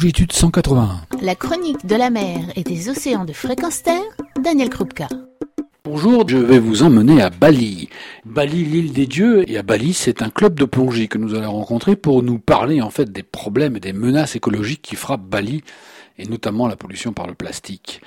Longitude 181. La chronique de la mer et des océans de fréquence terre, Daniel Krupka. Bonjour, je vais vous emmener à Bali. Bali, l'île des dieux, et à Bali, c'est un club de plongée que nous allons rencontrer pour nous parler en fait des problèmes et des menaces écologiques qui frappent Bali, et notamment la pollution par le plastique.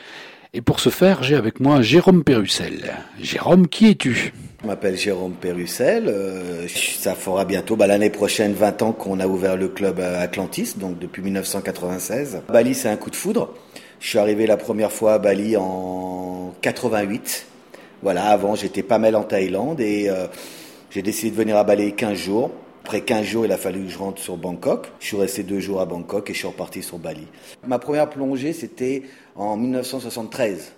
Et pour ce faire, j'ai avec moi Jérôme Pérussel. Jérôme, qui es-tu? Je m'appelle Jérôme Pérussel. Euh, ça fera bientôt, bah, l'année prochaine, 20 ans qu'on a ouvert le club Atlantis, donc depuis 1996. Bali, c'est un coup de foudre. Je suis arrivé la première fois à Bali en 88. Voilà, avant, j'étais pas mal en Thaïlande et euh, j'ai décidé de venir à Bali 15 jours. Après 15 jours, il a fallu que je rentre sur Bangkok. Je suis resté deux jours à Bangkok et je suis reparti sur Bali. Ma première plongée, c'était en 1973.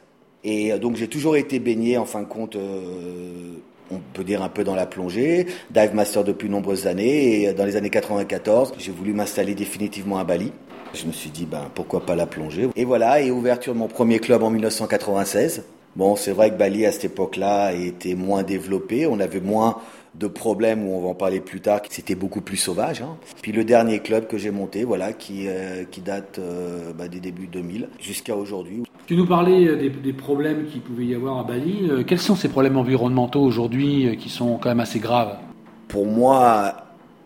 Et euh, donc j'ai toujours été baigné, en fin de compte, euh, on peut dire un peu dans la plongée, dive master depuis nombreuses années. Et euh, dans les années 94, j'ai voulu m'installer définitivement à Bali. Je me suis dit, ben, pourquoi pas la plongée Et voilà, et ouverture de mon premier club en 1996. Bon, c'est vrai que Bali, à cette époque-là, était moins développé. On avait moins de problèmes où on va en parler plus tard, c'était beaucoup plus sauvage. Hein. Puis le dernier club que j'ai monté, voilà, qui, euh, qui date euh, bah, des débuts 2000 jusqu'à aujourd'hui. Tu nous parlais euh, des, problèmes qu'il pouvait y avoir à Bali. Quels sont ces problèmes environnementaux aujourd'hui qui sont quand même assez graves? Pour moi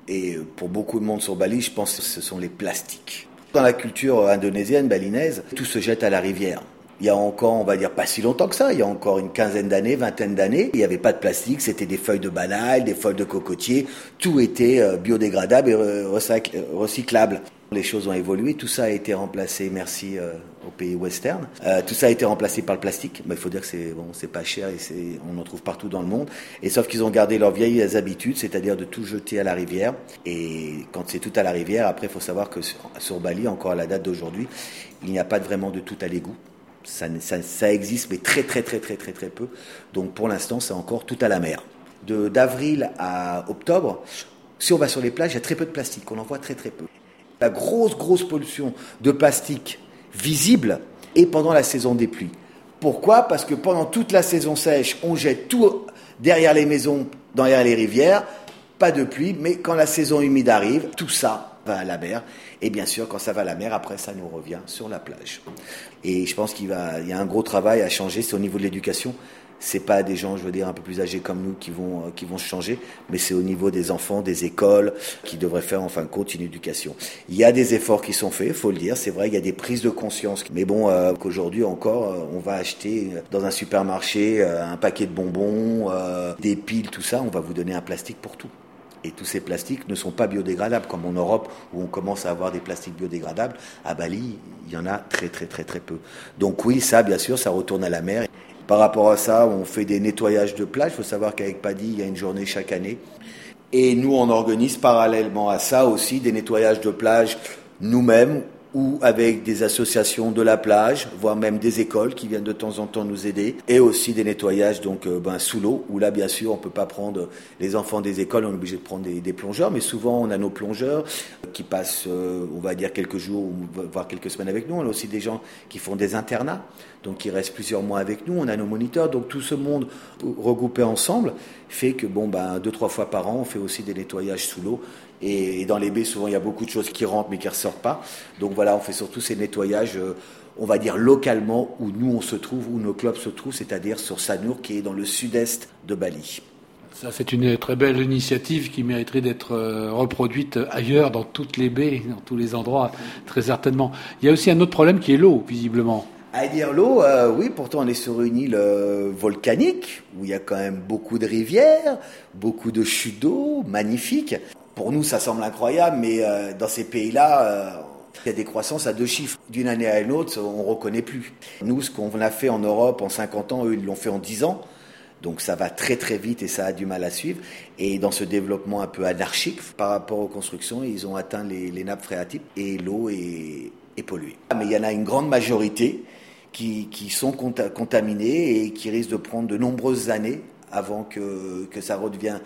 et pour beaucoup de monde sur Bali, je pense que ce sont les plastiques. Dans la culture indonésienne, balinaise, tout se jette à la rivière il y a encore, on va dire, pas si longtemps que ça, il y a encore une quinzaine d'années, vingtaine d'années, il n'y avait pas de plastique, c'était des feuilles de banane, des feuilles de cocotier, tout était euh, biodégradable et recyclable. Les choses ont évolué, tout ça a été remplacé, merci euh, aux pays western. Euh, tout ça a été remplacé par le plastique. Mais il faut dire que c'est bon, c'est pas cher et c'est, on en trouve partout dans le monde. Et sauf qu'ils ont gardé leurs vieilles habitudes, c'est-à-dire de tout jeter à la rivière. Et quand c'est tout à la rivière, après, il faut savoir que sur, Bali, encore à la date d'aujourd'hui, il n'y a pas vraiment de tout à l'égout. Ça, ça, existe, mais très très très très très très peu. Donc pour l'instant, c'est encore tout à la mer. De d'avril à octobre, si on va sur les plages, il y a très peu de plastique. On en voit très très peu. La grosse grosse pollution de plastique visible est pendant la saison des pluies. Pourquoi? Parce que pendant toute la saison sèche, on jette tout derrière les maisons, derrière les rivières, pas de pluie, mais quand la saison humide arrive, tout ça va à la mer. Et bien sûr, quand ça va à la mer, après, ça nous revient sur la plage. Et je pense qu'il y a un gros travail à changer, c'est au niveau de l'éducation. C'est pas des gens, je veux dire, un peu plus âgés comme nous qui vont, euh, qui vont changer, mais c'est au niveau des enfants, des écoles, qui devraient faire en fin de compte une éducation. Il y a des efforts qui sont faits, faut le dire, c'est vrai, il y a des prises de conscience. Mais bon, euh, qu'aujourd'hui encore, euh, on va acheter dans un supermarché un paquet de bonbons, des piles, tout ça, on va vous donner un plastique pour tout. Et tous ces plastiques ne sont pas biodégradables, comme en Europe où on commence à avoir des plastiques biodégradables. À Bali, il y en a très très très très peu. Donc oui, ça, bien sûr, ça retourne à la mer. Par rapport à ça, on fait des nettoyages de plage. Il faut savoir qu'avec Paddy, il y a une journée chaque année. Et nous, on organise parallèlement à ça aussi des nettoyages de plage nous-mêmes ou avec des associations de la plage, voire même des écoles qui viennent de temps en temps nous aider, et aussi des nettoyages donc euh, ben, sous l'eau, où là bien sûr on peut pas prendre les enfants des écoles, on est obligé de prendre des, plongeurs, mais souvent on a nos plongeurs qui passent, euh, on va dire quelques jours ou voire quelques semaines avec nous. On a aussi des gens qui font des internats, donc qui restent plusieurs mois avec nous. On a nos moniteurs, donc tout ce monde regroupé ensemble fait que bon ben deux trois fois par an on fait aussi des nettoyages sous l'eau et, dans les baies, souvent, il y a beaucoup de choses qui rentrent mais qui ne ressortent pas. Donc voilà, on fait surtout ces nettoyages, euh, on va dire localement, où nous on se trouve, où nos clubs se trouvent, c'est-à-dire sur Sanur, qui est dans le sud-est de Bali. Ça, c'est une très belle initiative qui mériterait d'être euh, reproduite ailleurs, dans toutes les baies, dans tous les endroits, très certainement. Il y a aussi un autre problème qui est l'eau, visiblement. À dire l'eau, euh, oui, pourtant on est sur une île volcanique où il y a quand même beaucoup de rivières, beaucoup de chutes d'eau magnifiques pour nous, ça semble incroyable, mais euh, dans ces pays-là, euh, il y a des croissances à deux chiffres. D'une année à une autre, on ne reconnaît plus. Nous, ce qu'on a fait en Europe en 50 ans, eux, ils l'ont fait en 10 ans. Donc ça va très très vite et ça a du mal à suivre. Et dans ce développement un peu anarchique par rapport aux constructions, ils ont atteint les, nappes phréatiques et l'eau est, polluée. Mais il y en a une grande majorité qui, sont contaminées et qui risquent de prendre de nombreuses années avant que, que ça redevienne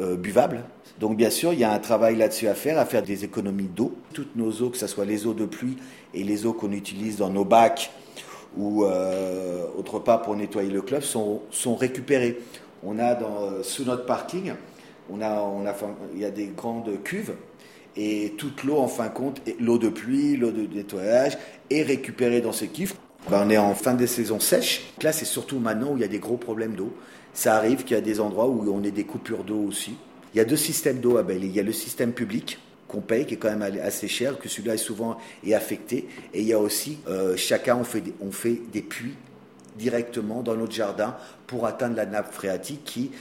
euh, buvable. Donc bien sûr, il y a un travail là-dessus à faire, à faire des économies d'eau. Toutes nos eaux, que ce soit les eaux de pluie et les eaux qu'on utilise dans nos bacs ou euh, autre part pour nettoyer le club, sont, sont récupérées. On a dans, euh, sous notre parking, on a, on a, il y a des grandes cuves Et toute l'eau, en fin de compte, l'eau de pluie, l'eau de nettoyage, est récupérée dans ce kiff. Ben, on est en fin de saison sèche. Là, c'est surtout maintenant où il y a des gros problèmes d'eau. Ça arrive qu'il y a des endroits où on a des coupures d'eau aussi. Il y a deux systèmes d'eau à Belle. Il y a le système public qu'on paye, qui est quand même assez cher, que celui-là est souvent est affecté. Et il y a aussi, euh, chacun, on fait, des, on fait des puits directement dans notre jardin pour atteindre la nappe phréatique qui,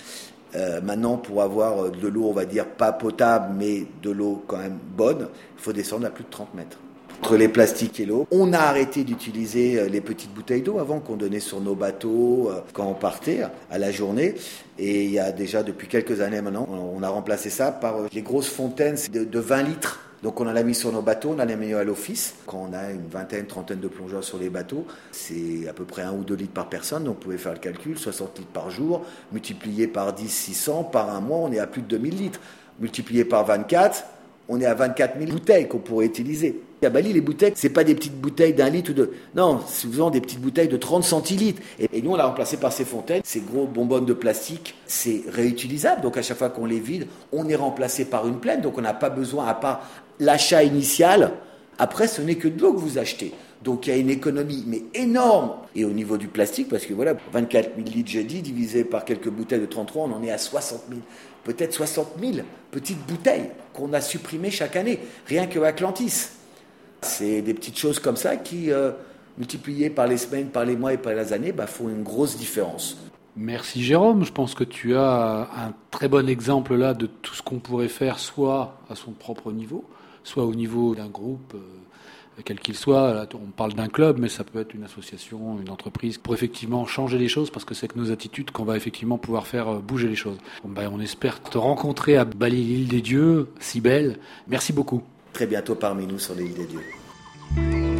euh, maintenant, pour avoir de l'eau, on va dire pas potable, mais de l'eau quand même bonne, il faut descendre à plus de 30 mètres entre les plastiques et l'eau. On a arrêté d'utiliser euh, les petites bouteilles d'eau avant qu'on donnait sur nos bateaux euh, quand on partait à la journée. Et il y a déjà depuis quelques années maintenant, on a remplacé ça par euh, les grosses fontaines de, 20 litres. Donc on en a mis sur nos bateaux, on en a mis à l'office. Quand on a une vingtaine, trentaine de plongeurs sur les bateaux, c'est à peu près 1 ou 2 litres par personne. Donc vous pouvez faire le calcul, 60 litres par jour, multiplié par 10, 600, par un mois, on est à plus de 2000 litres. Multiplié par 24, on est à 24 000 bouteilles qu'on pourrait utiliser. À Bali, les bouteilles, c'est pas des petites bouteilles d'un litre ou de. Non, c'est souvent des petites bouteilles de 30 centilitres. Et, nous, on l'a remplacé par ces fontaines. Ces gros bonbonnes de plastique, c'est réutilisable. Donc, à chaque fois qu'on les vide, on est remplacé par une pleine. Donc, on n'a pas besoin, à part l'achat initial. Après, ce n'est que de l'eau que vous achetez. Donc il y a une économie, mais énorme. Et au niveau du plastique, parce que voilà, 24 000 litres jeudi divisé par quelques bouteilles de 33, on en est à 60 000, peut-être 60 000 petites bouteilles qu'on a supprimées chaque année, rien que Atlantis. C'est des petites choses comme ça qui, euh, multipliées par les semaines, par les mois et par les années, bah, font une grosse différence. Merci Jérôme, je pense que tu as un très bon exemple là de tout ce qu'on pourrait faire soit à son propre niveau, soit au niveau d'un groupe, euh, quel qu'il soit. on parle d'un club, mais ça peut être une association, une entreprise, pour effectivement changer les choses, parce que c'est avec nos attitudes qu'on va effectivement pouvoir faire euh, bouger les choses. Ben, on espère te rencontrer à Bali, l'île des dieux, si belle. Merci beaucoup très bientôt parmi nous sur l'île des dieux.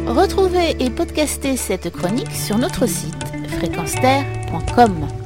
Retrouvez et podcastez cette chronique sur notre site fréquenceterre.com.